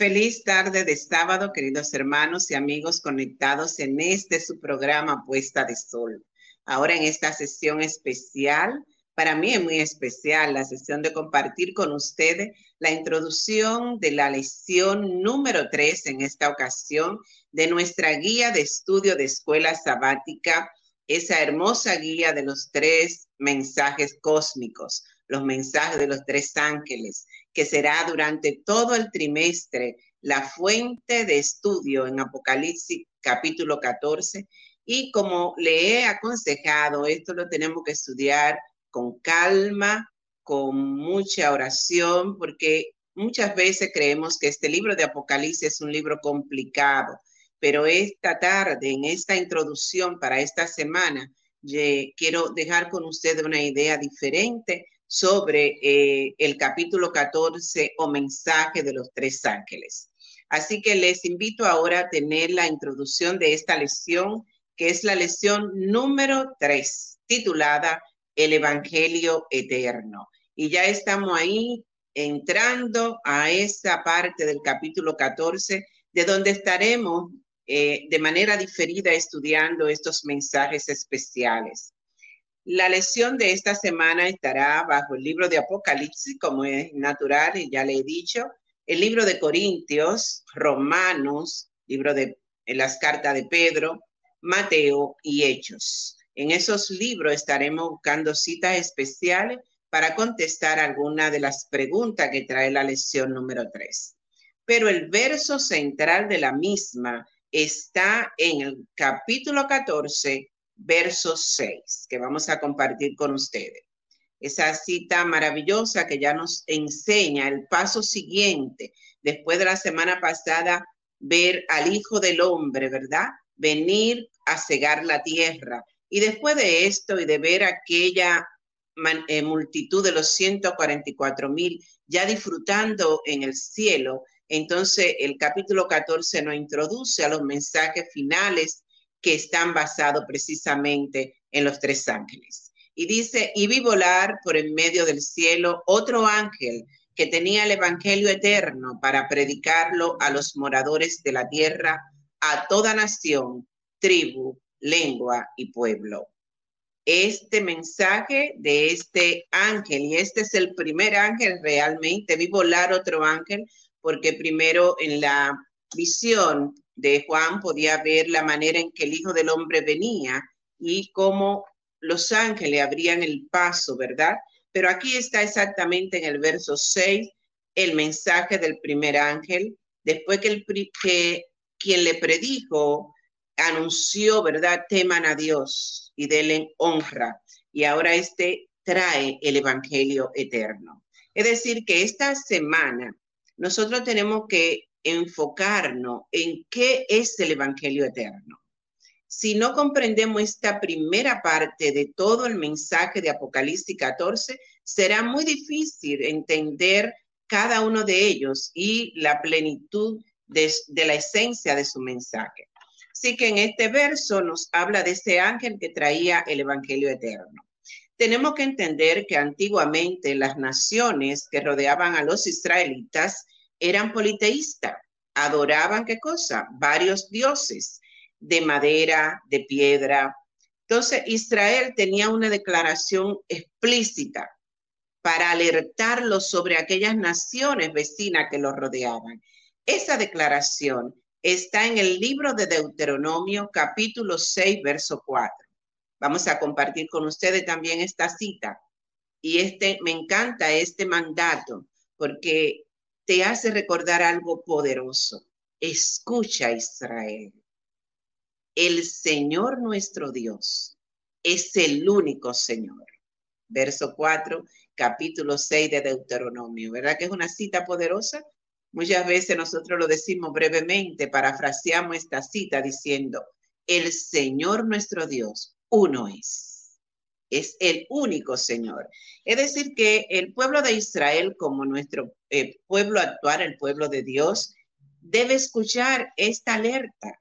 Feliz tarde de sábado, queridos hermanos y amigos conectados en este su programa Puesta de Sol. Ahora en esta sesión especial, para mí es muy especial la sesión de compartir con ustedes la introducción de la lección número 3 en esta ocasión de nuestra guía de estudio de escuela sabática, esa hermosa guía de los tres mensajes cósmicos, los mensajes de los tres ángeles, que será durante todo el trimestre la fuente de estudio en Apocalipsis capítulo 14. Y como le he aconsejado, esto lo tenemos que estudiar con calma, con mucha oración, porque muchas veces creemos que este libro de Apocalipsis es un libro complicado, pero esta tarde, en esta introducción para esta semana, quiero dejar con ustedes una idea diferente sobre eh, el capítulo 14 o mensaje de los tres ángeles. Así que les invito ahora a tener la introducción de esta lección, que es la lección número 3, titulada El Evangelio Eterno. Y ya estamos ahí entrando a esa parte del capítulo 14, de donde estaremos eh, de manera diferida estudiando estos mensajes especiales. La lección de esta semana estará bajo el libro de Apocalipsis, como es natural, y ya le he dicho, el libro de Corintios, Romanos, libro de las cartas de Pedro, Mateo y Hechos. En esos libros estaremos buscando citas especiales para contestar alguna de las preguntas que trae la lección número 3. Pero el verso central de la misma está en el capítulo 14, verso 6, que vamos a compartir con ustedes. Esa cita maravillosa que ya nos enseña el paso siguiente, después de la semana pasada, ver al Hijo del Hombre, ¿verdad? Venir a cegar la tierra. Y después de esto y de ver aquella eh, multitud de los 144 mil ya disfrutando en el cielo, entonces, el capítulo 14 nos introduce a los mensajes finales que están basados precisamente en los tres ángeles. Y dice, y vi volar por en medio del cielo otro ángel que tenía el Evangelio eterno para predicarlo a los moradores de la tierra, a toda nación, tribu, lengua y pueblo. Este mensaje de este ángel, y este es el primer ángel realmente, vi volar otro ángel porque primero en la visión de Juan podía ver la manera en que el Hijo del Hombre venía y cómo los ángeles abrían el paso, ¿verdad? Pero aquí está exactamente en el verso 6 el mensaje del primer ángel, después que, el, que quien le predijo anunció, ¿verdad? Teman a Dios y denle honra. Y ahora este trae el Evangelio eterno. Es decir, que esta semana nosotros tenemos que enfocarnos en qué es el Evangelio eterno. Si no comprendemos esta primera parte de todo el mensaje de Apocalipsis 14, será muy difícil entender cada uno de ellos y la plenitud de, la esencia de su mensaje. Así que en este verso nos habla de ese ángel que traía el Evangelio eterno. Tenemos que entender que antiguamente las naciones que rodeaban a los israelitas eran politeístas, adoraban qué cosa? Varios dioses de madera, de piedra. Entonces Israel tenía una declaración explícita para alertarlos sobre aquellas naciones vecinas que los rodeaban. Esa declaración está en el libro de Deuteronomio capítulo 6, verso 4. Vamos a compartir con ustedes también esta cita. Y este me encanta este mandato porque te hace recordar algo poderoso. Escucha Israel. El Señor nuestro Dios es el único Señor. Verso 4, capítulo 6 de Deuteronomio. ¿Verdad que es una cita poderosa? Muchas veces nosotros lo decimos brevemente, parafraseamos esta cita diciendo, el Señor nuestro Dios, uno es es el único Señor. Es decir, que el pueblo de Israel, como nuestro eh, pueblo actual, el pueblo de Dios, debe escuchar esta alerta.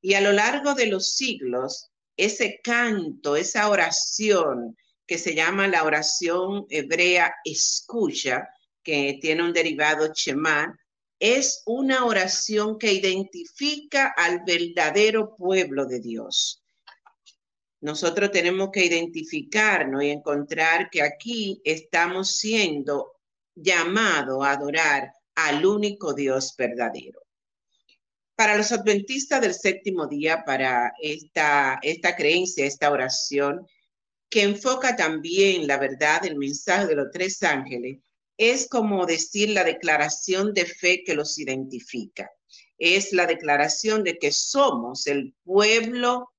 Y a lo largo de los siglos, ese canto, esa oración que se llama la oración hebrea escucha, que tiene un derivado Shema, es una oración que identifica al verdadero pueblo de Dios. Nosotros tenemos que identificarnos y encontrar que aquí estamos siendo llamados a adorar al único Dios verdadero. Para los adventistas del séptimo día, para esta, esta creencia, esta oración, que enfoca también la verdad del mensaje de los tres ángeles, es como decir la declaración de fe que los identifica. Es la declaración de que somos el pueblo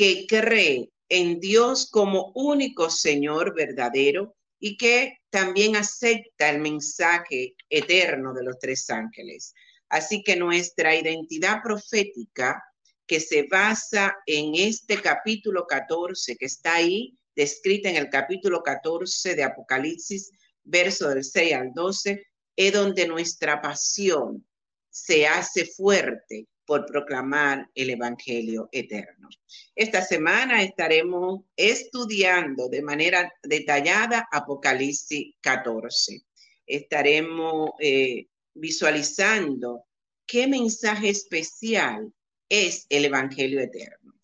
que cree en Dios como único Señor verdadero y que también acepta el mensaje eterno de los tres ángeles. Así que nuestra identidad profética, que se basa en este capítulo 14 que está ahí, descrita en el capítulo 14 de Apocalipsis, verso del 6 al 12, es donde nuestra pasión se hace fuerte por proclamar el Evangelio eterno. Esta semana estaremos estudiando de manera detallada Apocalipsis 14. Estaremos eh, visualizando qué mensaje especial es el Evangelio eterno.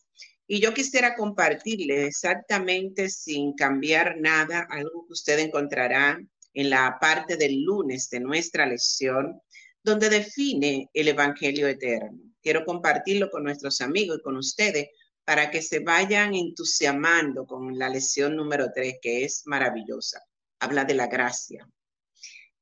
Y yo quisiera compartirles exactamente sin cambiar nada, algo que usted encontrará en la parte del lunes de nuestra lección, donde define el Evangelio eterno. Quiero compartirlo con nuestros amigos y con ustedes para que se vayan entusiasmando con la lección número tres, que es maravillosa. Habla de la gracia.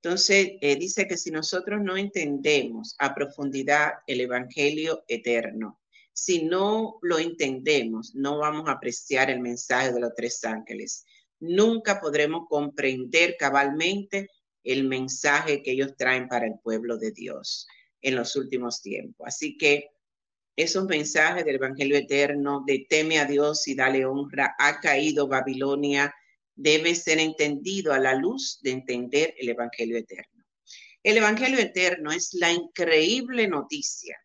Entonces, eh, dice que si nosotros no entendemos a profundidad el Evangelio eterno, si no lo entendemos, no vamos a apreciar el mensaje de los tres ángeles nunca podremos comprender cabalmente el mensaje que ellos traen para el pueblo de Dios en los últimos tiempos. Así que esos mensajes del Evangelio eterno de teme a Dios y dale honra, ha caído Babilonia, debe ser entendido a la luz de entender el Evangelio eterno. El Evangelio eterno es la increíble noticia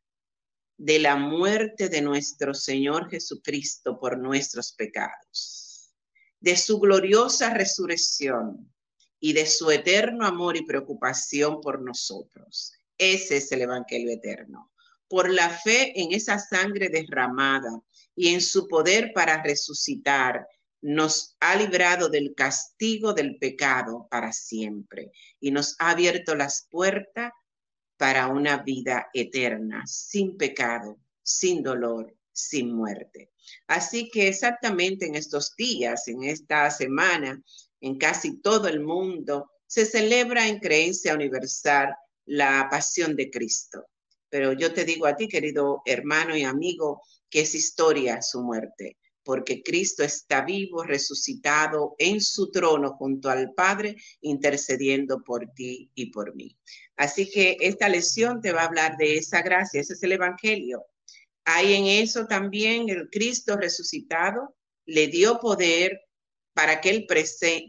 de la muerte de nuestro Señor Jesucristo por nuestros pecados de su gloriosa resurrección y de su eterno amor y preocupación por nosotros. Ese es el Evangelio eterno. Por la fe en esa sangre derramada y en su poder para resucitar, nos ha librado del castigo del pecado para siempre y nos ha abierto las puertas para una vida eterna, sin pecado, sin dolor, sin muerte. Así que exactamente en estos días, en esta semana, en casi todo el mundo, se celebra en creencia universal la pasión de Cristo. Pero yo te digo a ti, querido hermano y amigo, que es historia su muerte, porque Cristo está vivo, resucitado en su trono junto al Padre, intercediendo por ti y por mí. Así que esta lección te va a hablar de esa gracia, ese es el Evangelio, hay en eso también el Cristo resucitado le dio poder para, que el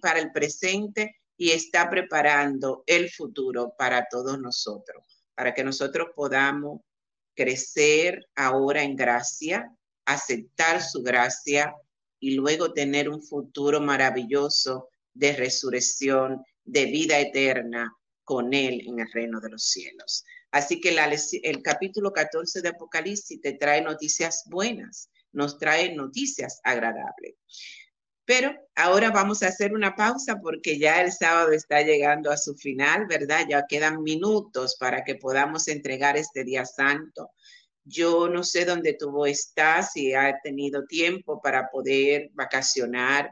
para el presente y está preparando el futuro para todos nosotros, para que nosotros podamos crecer ahora en gracia, aceptar su gracia y luego tener un futuro maravilloso de resurrección, de vida eterna con Él en el reino de los cielos. Así que el capítulo 14 de Apocalipsis te trae noticias buenas, nos trae noticias agradables. Pero ahora vamos a hacer una pausa porque ya el sábado está llegando a su final, ¿verdad? Ya quedan minutos para que podamos entregar este día santo. Yo no sé dónde tú estás, si ha tenido tiempo para poder vacacionar,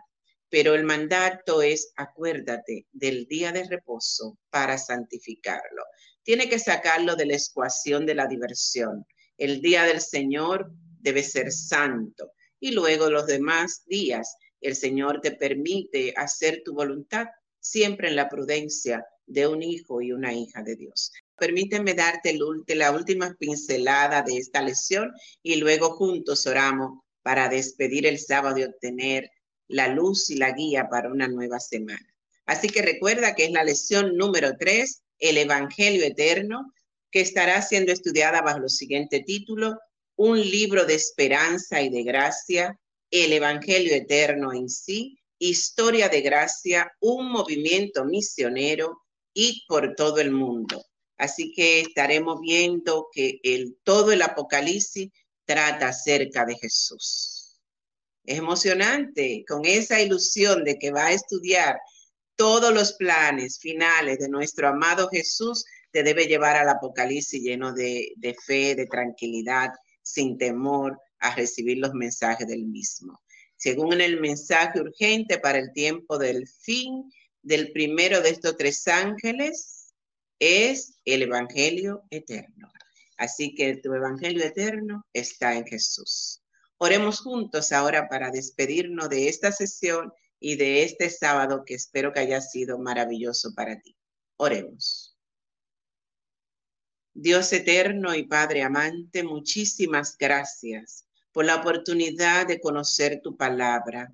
pero el mandato es acuérdate del día de reposo para santificarlo tiene que sacarlo de la ecuación de la diversión. El día del Señor debe ser santo y luego los demás días el Señor te permite hacer tu voluntad siempre en la prudencia de un hijo y una hija de Dios. Permíteme darte la última pincelada de esta lección y luego juntos oramos para despedir el sábado y obtener la luz y la guía para una nueva semana. Así que recuerda que es la lección número tres el Evangelio Eterno, que estará siendo estudiada bajo el siguiente título, Un libro de esperanza y de gracia, el Evangelio Eterno en sí, historia de gracia, un movimiento misionero y por todo el mundo. Así que estaremos viendo que el, todo el Apocalipsis trata acerca de Jesús. Es emocionante con esa ilusión de que va a estudiar todos los planes finales de nuestro amado Jesús, te debe llevar al Apocalipsis lleno de, de fe, de tranquilidad, sin temor a recibir los mensajes del mismo. Según el mensaje urgente para el tiempo del fin del primero de estos tres ángeles, es el Evangelio eterno. Así que tu Evangelio eterno está en Jesús. Oremos juntos ahora para despedirnos de esta sesión y de este sábado que espero que haya sido maravilloso para ti. Oremos. Dios eterno y Padre amante, muchísimas gracias por la oportunidad de conocer tu palabra,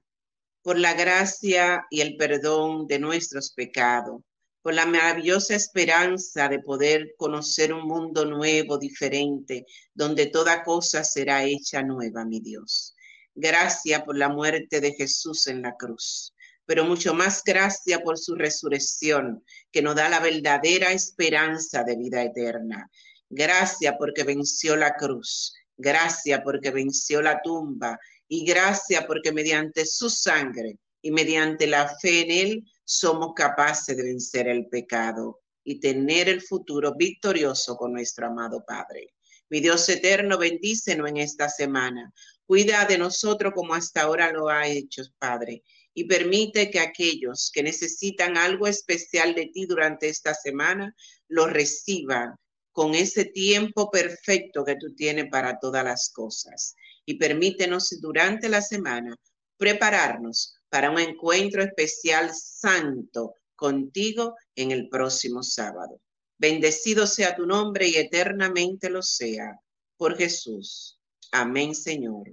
por la gracia y el perdón de nuestros pecados por la maravillosa esperanza de poder conocer un mundo nuevo, diferente, donde toda cosa será hecha nueva, mi Dios. Gracias por la muerte de Jesús en la cruz, pero mucho más gracias por su resurrección, que nos da la verdadera esperanza de vida eterna. Gracias porque venció la cruz. Gracias porque venció la tumba. Y gracias porque mediante su sangre y mediante la fe en él somos capaces de vencer el pecado y tener el futuro victorioso con nuestro amado Padre. Mi Dios eterno, bendícenos en esta semana. Cuida de nosotros como hasta ahora lo ha hecho, Padre, y permite que aquellos que necesitan algo especial de ti durante esta semana lo reciban con ese tiempo perfecto que tú tienes para todas las cosas. Y permítenos durante la semana prepararnos para un encuentro especial santo contigo en el próximo sábado. Bendecido sea tu nombre y eternamente lo sea. Por Jesús. Amén, Señor.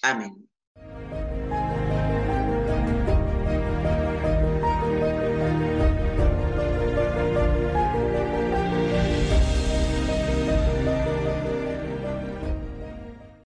Amén.